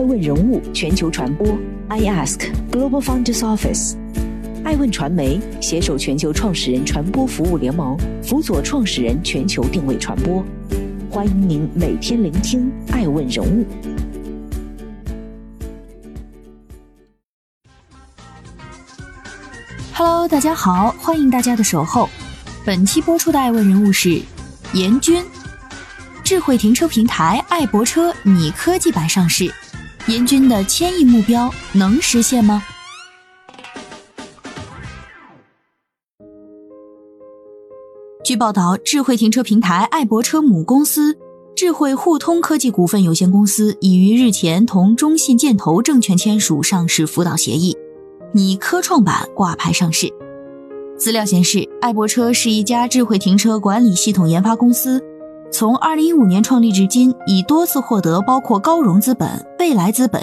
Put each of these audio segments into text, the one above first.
爱问人物全球传播，I Ask Global Founders Office，爱问传媒携手全球创始人传播服务联盟，辅佐创始人全球定位传播。欢迎您每天聆听爱问人物。Hello，大家好，欢迎大家的守候。本期播出的爱问人物是严军。智慧停车平台爱泊车拟科技版上市，严军的千亿目标能实现吗？据报道，智慧停车平台爱泊车母公司智慧互通科技股份有限公司已于日前同中信建投证券签署上市辅导协议，拟科创板挂牌上市。资料显示，爱泊车是一家智慧停车管理系统研发公司。从二零一五年创立至今，已多次获得包括高融资本、未来资本、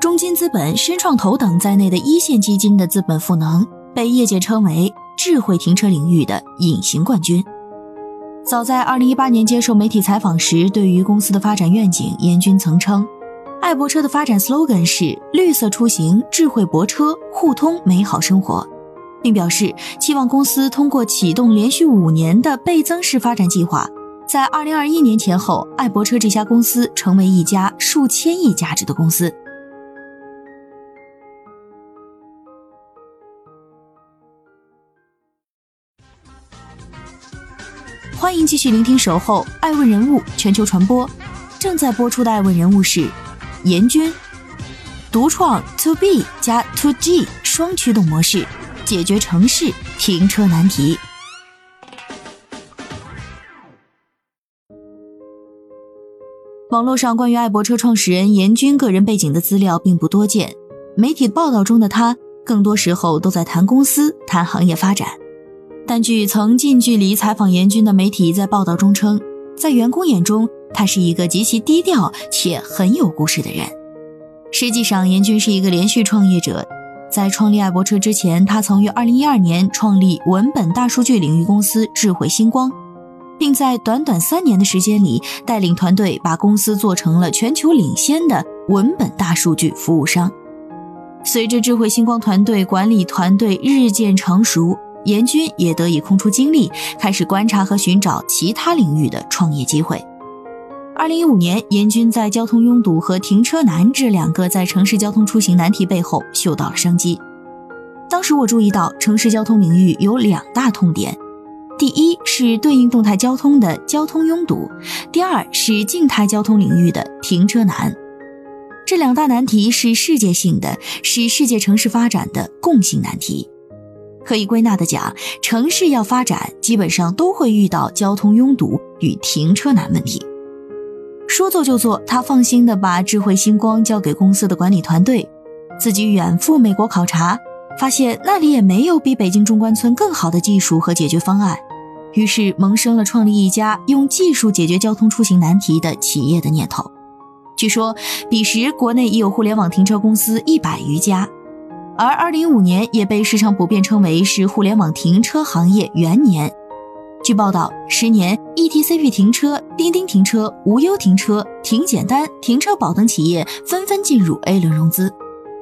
中金资本、深创投等在内的一线基金的资本赋能，被业界称为智慧停车领域的隐形冠军。早在二零一八年接受媒体采访时，对于公司的发展愿景，严军曾称，爱泊车的发展 slogan 是“绿色出行，智慧泊车，互通美好生活”，并表示期望公司通过启动连续五年的倍增式发展计划。在二零二一年前后，爱泊车这家公司成为一家数千亿价值的公司。欢迎继续聆听《守候爱问人物全球传播》，正在播出的爱问人物是严军，独创 To B 加 To G 双驱动模式，解决城市停车难题。网络上关于爱博车创始人严军个人背景的资料并不多见，媒体报道中的他更多时候都在谈公司、谈行业发展。但据曾近距离采访严军的媒体在报道中称，在员工眼中，他是一个极其低调且很有故事的人。实际上，严军是一个连续创业者，在创立爱博车之前，他曾于2012年创立文本大数据领域公司智慧星光。并在短短三年的时间里，带领团队把公司做成了全球领先的文本大数据服务商。随着智慧星光团队管理团队日渐成熟，严军也得以空出精力，开始观察和寻找其他领域的创业机会。二零一五年，严军在交通拥堵和停车难这两个在城市交通出行难题背后嗅到了商机。当时我注意到，城市交通领域有两大痛点。第一是对应动态交通的交通拥堵，第二是静态交通领域的停车难。这两大难题是世界性的，是世界城市发展的共性难题。可以归纳的讲，城市要发展，基本上都会遇到交通拥堵与停车难问题。说做就做，他放心的把智慧星光交给公司的管理团队，自己远赴美国考察，发现那里也没有比北京中关村更好的技术和解决方案。于是萌生了创立一家用技术解决交通出行难题的企业的念头。据说，彼时国内已有互联网停车公司一百余家，而二零一五年也被市场普遍称为是互联网停车行业元年。据报道，十年 ETCP 停车、钉钉停车、无忧停车、停简单、停车宝等企业纷纷进入 A 轮融资。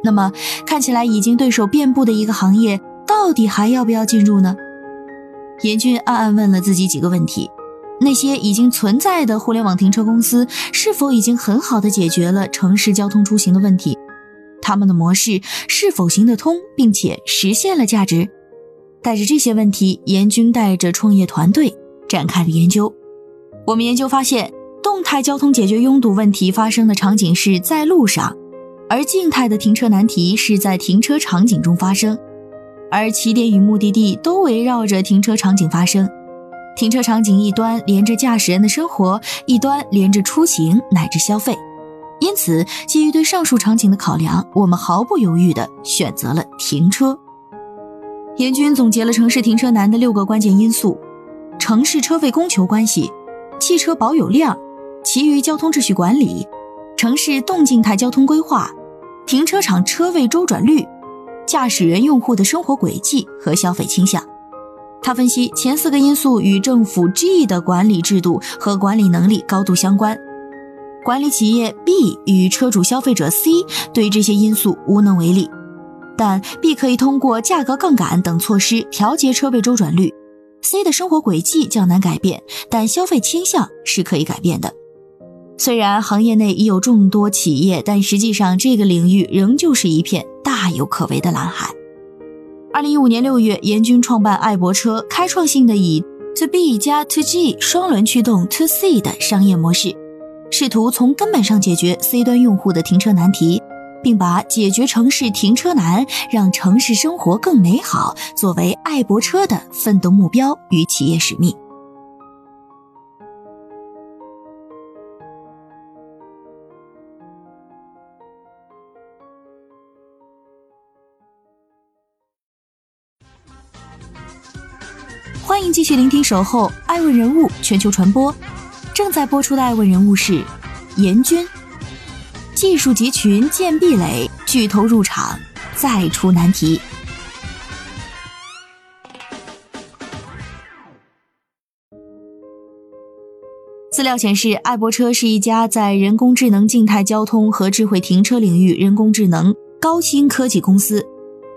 那么，看起来已经对手遍布的一个行业，到底还要不要进入呢？严军暗暗问了自己几个问题：那些已经存在的互联网停车公司是否已经很好的解决了城市交通出行的问题？他们的模式是否行得通，并且实现了价值？带着这些问题，严军带着创业团队展开了研究。我们研究发现，动态交通解决拥堵问题发生的场景是在路上，而静态的停车难题是在停车场景中发生。而起点与目的地都围绕着停车场景发生，停车场景一端连着驾驶人的生活，一端连着出行乃至消费。因此，基于对上述场景的考量，我们毫不犹豫地选择了停车。严军总结了城市停车难的六个关键因素：城市车位供求关系、汽车保有量、其余交通秩序管理、城市动静态交通规划、停车场车位周转率。驾驶员用户的生活轨迹和消费倾向，他分析前四个因素与政府 G 的管理制度和管理能力高度相关。管理企业 B 与车主消费者 C 对这些因素无能为力，但 B 可以通过价格杠杆等措施调节车位周转率。C 的生活轨迹较难改变，但消费倾向是可以改变的。虽然行业内已有众多企业，但实际上这个领域仍旧是一片大有可为的蓝海。二零一五年六月，严军创办爱博车，开创性的以 To B 加 To G 双轮驱动 To C 的商业模式，试图从根本上解决 C 端用户的停车难题，并把解决城市停车难，让城市生活更美好作为爱博车的奋斗目标与企业使命。聆听《守候爱问人物全球传播》，正在播出的爱问人物是严军。技术集群建壁垒，巨头入场再出难题。资料显示，爱博车是一家在人工智能静态交通和智慧停车领域人工智能高新科技公司。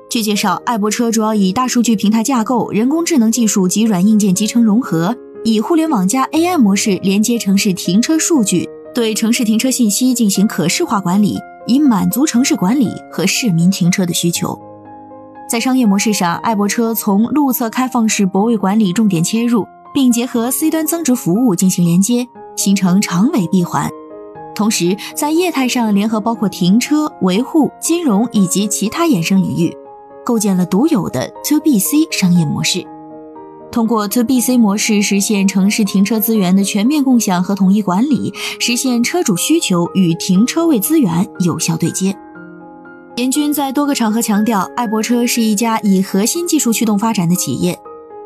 据介绍，爱博车主要以大数据平台架构、人工智能技术及软硬件集成融合，以互联网加 AI 模式连接城市停车数据，对城市停车信息进行可视化管理，以满足城市管理和市民停车的需求。在商业模式上，爱博车从路侧开放式泊位管理重点切入，并结合 C 端增值服务进行连接，形成长尾闭环。同时，在业态上联合包括停车、维护、金融以及其他衍生领域。构建了独有的 To B C 商业模式，通过 To B C 模式实现城市停车资源的全面共享和统一管理，实现车主需求与停车位资源有效对接。严军在多个场合强调，爱博车是一家以核心技术驱动发展的企业。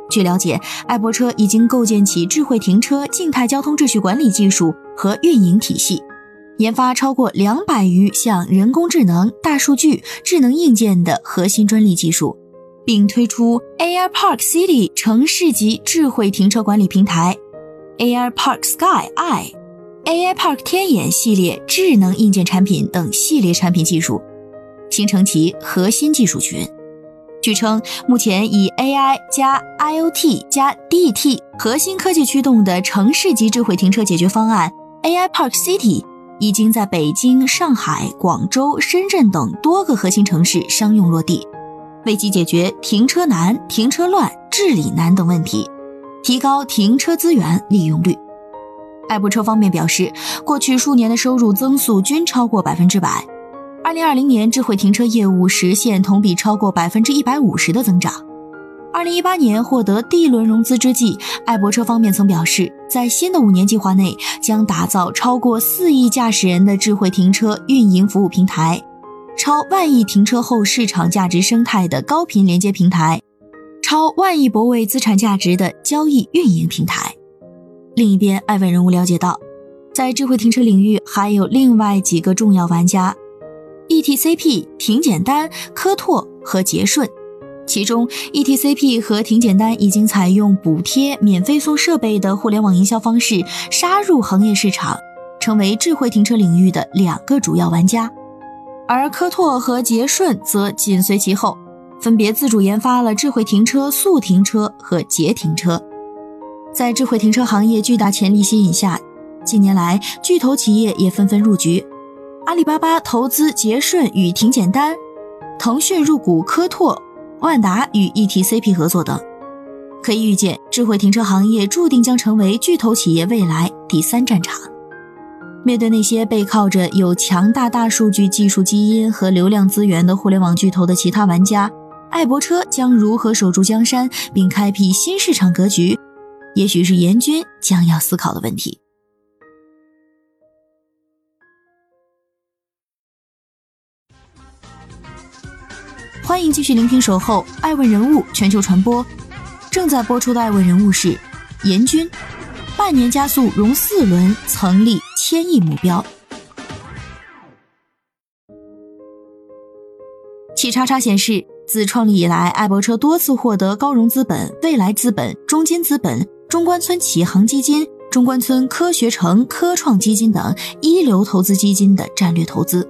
据了解，爱博车已经构建起智慧停车、静态交通秩序管理技术和运营体系。研发超过两百余项人工智能、大数据、智能硬件的核心专利技术，并推出 AI Park City 城市级智慧停车管理平台、AI Park Sky I、AI Park 天眼系列智能硬件产品等系列产品技术，形成其核心技术群。据称，目前以 AI 加 IoT 加 DT 核心科技驱动的城市级智慧停车解决方案 AI Park City。已经在北京、上海、广州、深圳等多个核心城市商用落地，为其解决停车难、停车乱、治理难等问题，提高停车资源利用率。爱博车方面表示，过去数年的收入增速均超过百分之百，二零二零年智慧停车业务实现同比超过百分之一百五十的增长。二零一八年获得第一轮融资之际，爱博车方面曾表示，在新的五年计划内，将打造超过四亿驾驶人的智慧停车运营服务平台，超万亿停车后市场价值生态的高频连接平台，超万亿泊位资产价值的交易运营平台。另一边，爱问人物了解到，在智慧停车领域还有另外几个重要玩家：ETCP、挺简单、科拓和捷顺。其中，ETCP 和挺简单已经采用补贴、免费送设备的互联网营销方式杀入行业市场，成为智慧停车领域的两个主要玩家。而科拓和捷顺则紧随其后，分别自主研发了智慧停车、速停车和捷停车。在智慧停车行业巨大潜力吸引下，近年来巨头企业也纷纷入局，阿里巴巴投资捷顺与挺简单，腾讯入股科拓。万达与 ETCP 合作等，可以预见，智慧停车行业注定将成为巨头企业未来第三战场。面对那些背靠着有强大大数据技术基因和流量资源的互联网巨头的其他玩家，爱博车将如何守住江山并开辟新市场格局？也许是严军将要思考的问题。欢迎继续聆听《守候爱问人物全球传播》，正在播出的爱问人物是严军，半年加速融四轮，曾立千亿目标。企查查显示，自创立以来，爱博车多次获得高融资本、未来资本、中金资本、中关村启航基金、中关村科学城科创基金等一流投资基金的战略投资。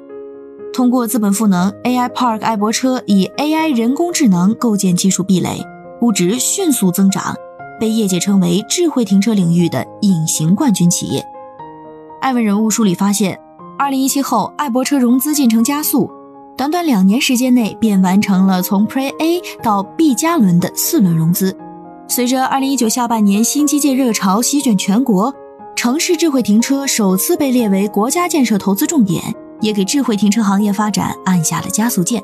通过资本赋能，AI Park 爱泊车以 AI 人工智能构建技术壁垒，估值迅速增长，被业界称为智慧停车领域的隐形冠军企业。艾问人物梳理发现，二零一七后，爱泊车融资进程加速，短短两年时间内便完成了从 Pre A 到 B 加轮的四轮融资。随着二零一九下半年新基建热潮席卷全国，城市智慧停车首次被列为国家建设投资重点。也给智慧停车行业发展按下了加速键。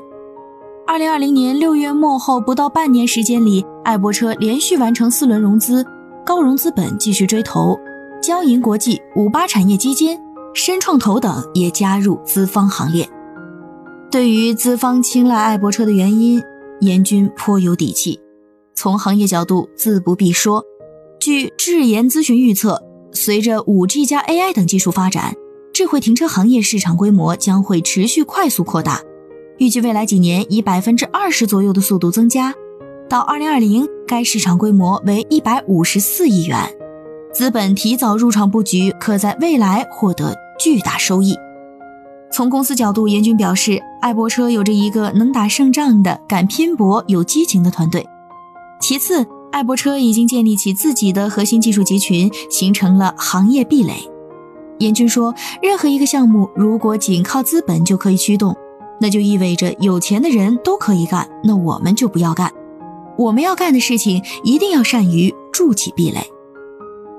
二零二零年六月末后不到半年时间里，爱泊车连续完成四轮融资，高融资本继续追投，交银国际、五八产业基金、深创投等也加入资方行列。对于资方青睐爱泊车的原因，严军颇有底气。从行业角度，自不必说。据智研咨询预测，随着五 G 加 AI 等技术发展。智慧停车行业市场规模将会持续快速扩大，预计未来几年以百分之二十左右的速度增加，到二零二零，该市场规模为一百五十四亿元。资本提早入场布局，可在未来获得巨大收益。从公司角度，严军表示，爱泊车有着一个能打胜仗的、敢拼搏、有激情的团队。其次，爱泊车已经建立起自己的核心技术集群，形成了行业壁垒。严军说：“任何一个项目，如果仅靠资本就可以驱动，那就意味着有钱的人都可以干，那我们就不要干。我们要干的事情，一定要善于筑起壁垒。”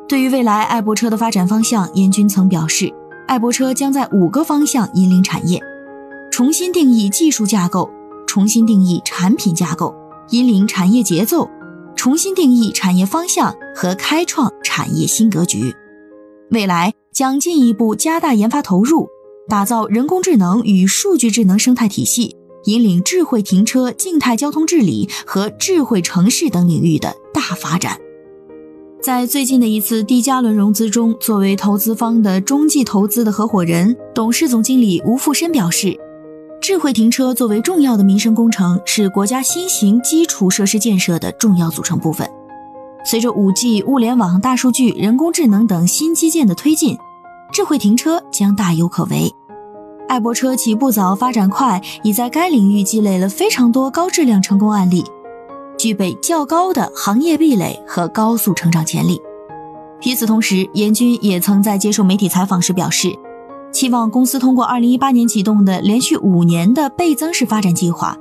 对于未来爱博车的发展方向，严军曾表示：“爱博车将在五个方向引领产业：重新定义技术架构，重新定义产品架构，引领产业节奏，重新定义产业方向和开创产业新格局。未来。”将进一步加大研发投入，打造人工智能与数据智能生态体系，引领智慧停车、静态交通治理和智慧城市等领域的大发展。在最近的一次 D 加轮融资中，作为投资方的中继投资的合伙人、董事总经理吴富申表示，智慧停车作为重要的民生工程，是国家新型基础设施建设的重要组成部分。随着 5G、物联网、大数据、人工智能等新基建的推进，智慧停车将大有可为。爱泊车起步早、发展快，已在该领域积累了非常多高质量成功案例，具备较高的行业壁垒和高速成长潜力。与此同时，严军也曾在接受媒体采访时表示，期望公司通过2018年启动的连续五年的倍增式发展计划。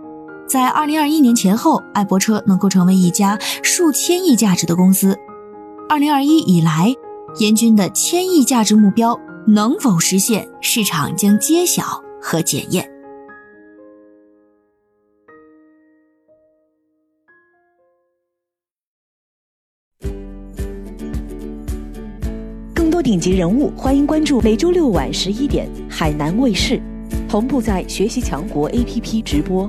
在二零二一年前后，爱泊车能够成为一家数千亿价值的公司。二零二一以来，严军的千亿价值目标能否实现，市场将揭晓和检验。更多顶级人物，欢迎关注每周六晚十一点海南卫视，同步在学习强国 APP 直播。